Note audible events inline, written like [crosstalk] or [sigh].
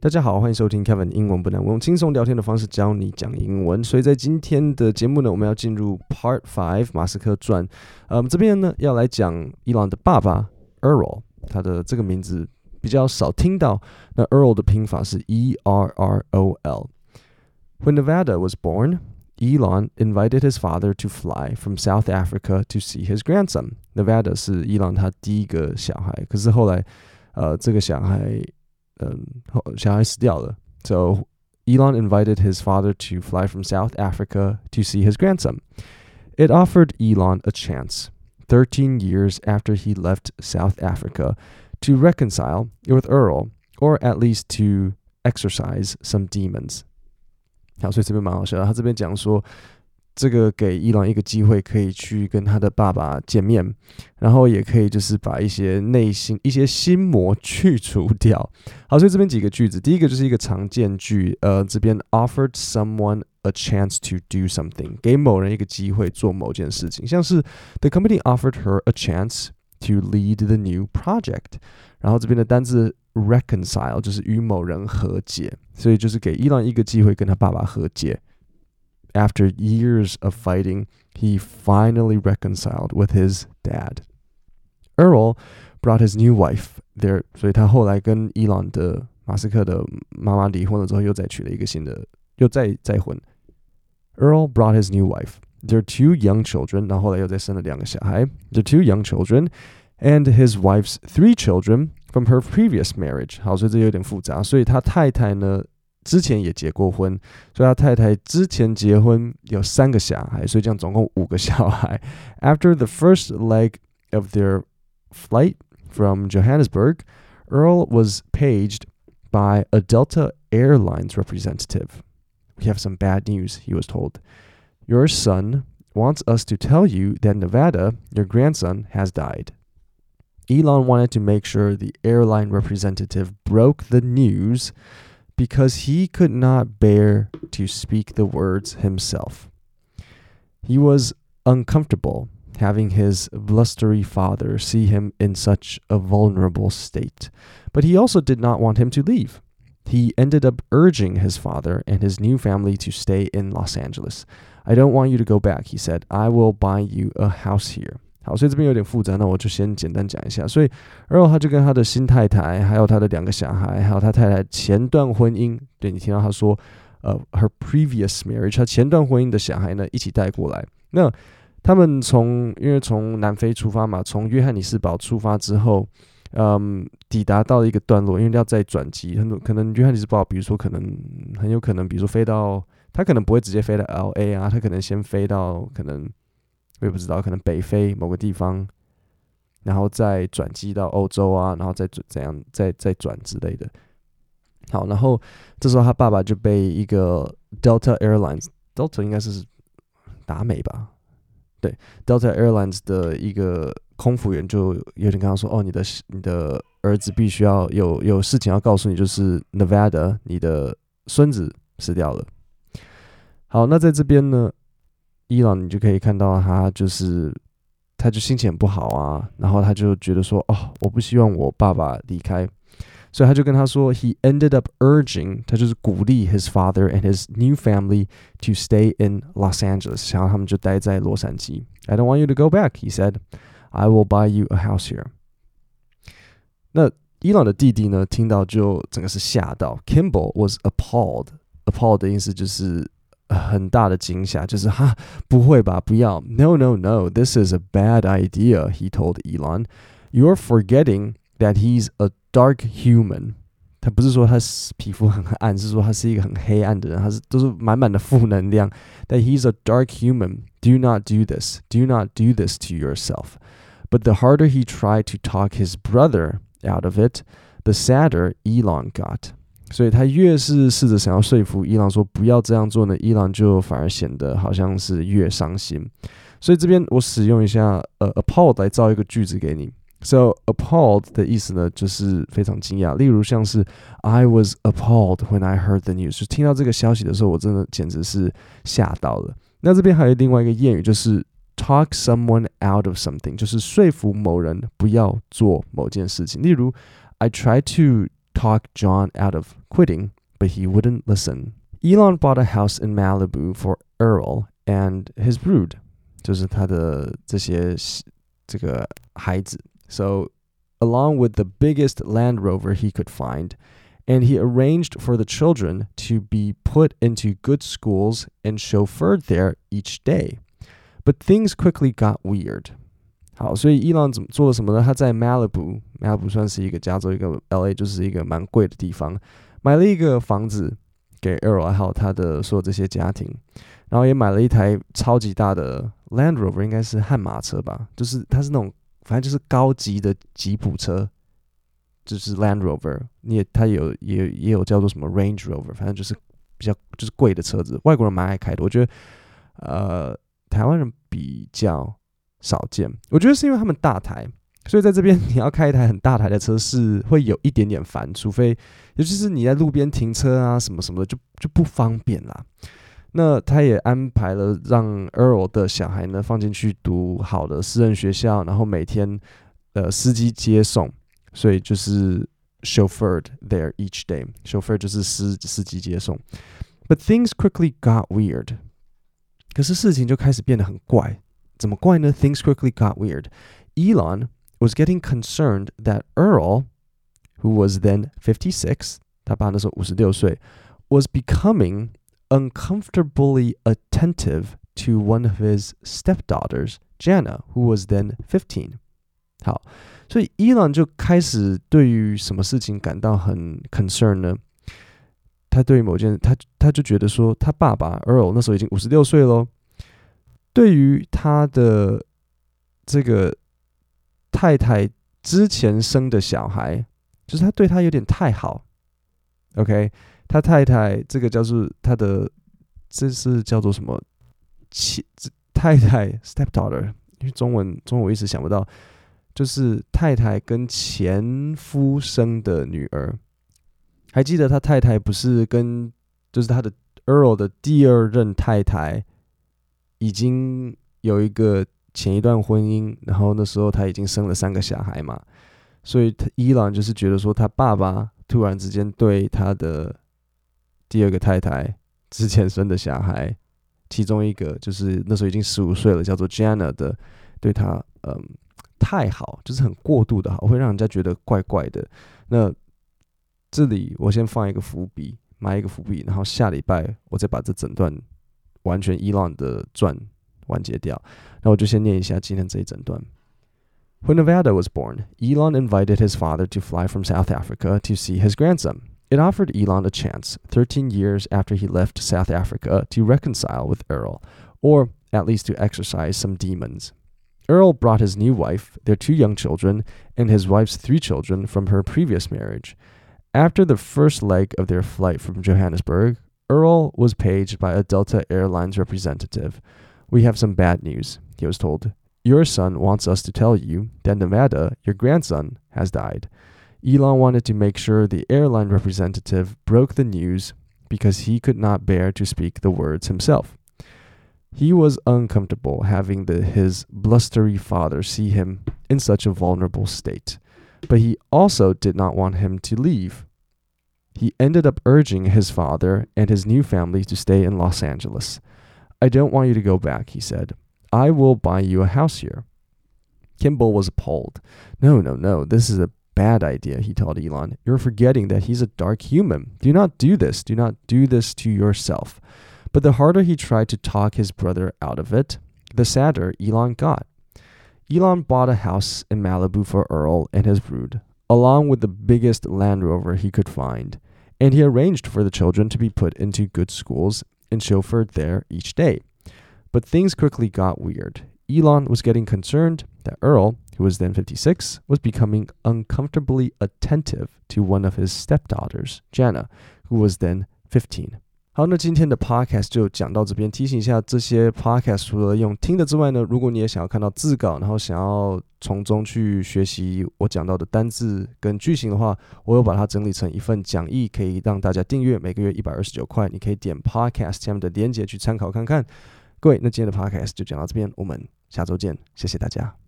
大家好，欢迎收听 Kevin 英文不难，我用轻松聊天的方式教你讲英文。所以在今天的节目呢，我们要进入 Part Five 马斯克传。呃，这边呢要来讲伊朗的爸爸 Earl，他的这个名字比较少听到。那 Earl 的拼法是 E R R O L。When Nevada was born, Elon invited his father to fly from South Africa to see his grandson. Nevada 是伊朗他第一个小孩，可是后来，呃，这个小孩。Um, so Elon invited his father to fly from South Africa to see his grandson. It offered Elon a chance, 13 years after he left South Africa, to reconcile with Errol, or at least to exorcise some demons. 好，所以这边蛮好笑的。他这边讲说，这个给伊朗一个机会，可以去跟他的爸爸见面，然后也可以就是把一些内心一些心魔去除掉。好，所以这边几个句子，第一个就是一个常见句，呃，这边 offered someone a chance to do something，给某人一个机会做某件事情，像是 the company offered her a chance to lead the new project，然后这边的单字 reconcile 就是与某人和解，所以就是给伊朗一个机会跟他爸爸和解。after years of fighting, he finally reconciled with his dad. Errol brought his new wife there. 所以他后来跟伊朗的马斯克的妈妈离婚了之后，又再娶了一个新的，又再再婚. Errol brought his new wife, their two young children, 然后后来又再生了两个小孩, children，然后后来又再生了两个小孩，their two young children and his wife's three children from her previous marriage. 好，所以这有点复杂。所以他太太呢？之前也结过婚，所以他太太之前结婚有三个小孩，所以这样总共五个小孩。After [laughs] the first leg of their flight from Johannesburg, Errol was paged by a Delta Airlines representative. We have some bad news, he was told. Your son wants us to tell you that Nevada, your grandson, has died. Elon wanted to make sure the airline representative broke the news because he could not bear to speak the words himself. He was uncomfortable having his blustery father see him in such a vulnerable state, but he also did not want him to leave. He ended up urging his father and his new family to stay in Los Angeles. I don't want you to go back, he said. I will buy you a house here. 好，所以这边有点复杂，那我就先简单讲一下。所以，Earl 他就跟他的新太太，还有他的两个小孩，还有他太太前段婚姻，对你听到他说，呃，her previous marriage，他前段婚姻的小孩呢，一起带过来。那他们从因为从南非出发嘛，从约翰尼斯堡出发之后，嗯，抵达到一个段落，因为要再转机，很多可能约翰尼斯堡，比如说可能很有可能，比如说飞到，他可能不会直接飞到 L A 啊，他可能先飞到可能。我也不知道，可能北非某个地方，然后再转机到欧洲啊，然后再怎样，再再转之类的。好，然后这时候他爸爸就被一个 Delta Airlines，Delta 应该是达美吧？对，Delta Airlines 的一个空服员就有点跟他说：“哦，你的你的儿子必须要有有事情要告诉你，就是 Nevada，你的孙子死掉了。”好，那在这边呢？伊朗，你就可以看到他就是，他就心情很不好啊，然后他就觉得说，哦，我不希望我爸爸离开，所以他就跟他说，He ended up urging，他就是鼓励 his father and his new family to stay in Los Angeles，想要他们就待在洛杉矶。I don't want you to go back，he said. I will buy you a house here。那伊朗的弟弟呢，听到就整个是吓到，Kimball was appalled，appalled 的意思就是。 很大的惊吓，就是哈，不会吧，不要，no no no, this is a bad idea. He told Elon, "You're forgetting that he's a dark human." 他不是说他皮肤很暗，是说他是一个很黑暗的人，他是都是满满的负能量。That he's a dark human. Do not do this. Do not do this to yourself. But the harder he tried to talk his brother out of it, the sadder Elon got. 所以他越是试着想要说服伊朗说不要这样做呢，伊朗就反而显得好像是越伤心。所以这边我使用一下呃 appalled 来造一个句子给你。So appalled 的意思呢，就是非常惊讶。例如像是 I was appalled when I heard the news，听到这个消息的时候，我真的简直是吓到了。那这边还有另外一个谚语，就是 talk someone out of something，就是说服某人不要做某件事情。例如 I try to talked John out of quitting, but he wouldn't listen. Elon bought a house in Malibu for Errol and his brood so along with the biggest Land Rover he could find, and he arranged for the children to be put into good schools and chauffeured there each day. But things quickly got weird. 好，所以伊朗怎么做了什么呢？他在 Malibu，Malibu 算是一个加州，一个 LA 就是一个蛮贵的地方，买了一个房子给 Earl 还有他的所有这些家庭，然后也买了一台超级大的 Land Rover，应该是悍马车吧，就是它是那种反正就是高级的吉普车，就是 Land Rover，你也它有也也有叫做什么 Range Rover，反正就是比较就是贵的车子，外国人蛮爱开的，我觉得呃台湾人比较。少见，我觉得是因为他们大台，所以在这边 [laughs] 你要开一台很大台的车是会有一点点烦，除非尤其是你在路边停车啊什么什么的就就不方便啦。那他也安排了让 Earl 的小孩呢放进去读好的私人学校，然后每天呃司机接送，所以就是 chauffeured there each day。chauffeur 就是司司机接送。But things quickly got weird，可是事情就开始变得很怪。怎么怪呢？Things quickly got weird. Elon was getting concerned that Errol, who was then 56, 他爸那时候五十六岁，was becoming uncomfortably attentive to one of his stepdaughters, Jana, who was then 15. 好，所以伊朗就开始对于什么事情感到很 concern 呢？他对于某件，他他就觉得说，他爸爸 Errol 那时候已经五十六岁喽，对于他的这个太太之前生的小孩，就是他对他有点太好。OK，他太太这个叫做他的，这是叫做什么？妻太太 stepdaughter，因为中文中文我一直想不到，就是太太跟前夫生的女儿。还记得他太太不是跟就是他的 Earl 的第二任太太。已经有一个前一段婚姻，然后那时候他已经生了三个小孩嘛，所以他伊朗就是觉得说他爸爸突然之间对他的第二个太太之前生的小孩，其中一个就是那时候已经十五岁了，叫做 Jana 的，对他嗯太好，就是很过度的好，会让人家觉得怪怪的。那这里我先放一个伏笔，埋一个伏笔，然后下礼拜我再把这整段。完全伊朗的传完结掉。那我就先念一下今天这一整段。When Nevada was born, Elon invited his father to fly from South Africa to see his grandson. It offered Elon a chance, 13 years after he left South Africa, to reconcile with Errol, or at least to exorcise some demons. Errol brought his new wife, their two young children, and his wife's three children from her previous marriage. After the first leg of their flight from Johannesburg, Errol was paged by a Delta Airlines representative. We have some bad news, he was told. Your son wants us to tell you that Nevada, your grandson, has died. Elon wanted to make sure the airline representative broke the news because he could not bear to speak the words himself. He was uncomfortable having the, his blustery father see him in such a vulnerable state, but he also did not want him to leave he ended up urging his father and his new family to stay in Los Angeles. I don't want you to go back, he said. I will buy you a house here. Kimball was appalled. No, no, no, this is a bad idea, he told Elon. You're forgetting that he's a dark human. Do not do this. Do not do this to yourself. But the harder he tried to talk his brother out of it, the sadder Elon got. Elon bought a house in Malibu for Errol and his brood, along with the biggest Land Rover he could find and he arranged for the children to be put into good schools and chauffeured there each day. But things quickly got weird. Elon was getting concerned that Errol, who was then 56, was becoming uncomfortably attentive to one of his stepdaughters, Jana, who was then 15. 好，那今天的 podcast 就讲到这边。提醒一下，这些 podcast 除了用听的之外呢，如果你也想要看到字稿，然后想要从中去学习我讲到的单字跟句型的话，我有把它整理成一份讲义，可以让大家订阅，每个月一百二十九块，你可以点 podcast 下面的链接去参考看看。各位，那今天的 podcast 就讲到这边，我们下周见，谢谢大家。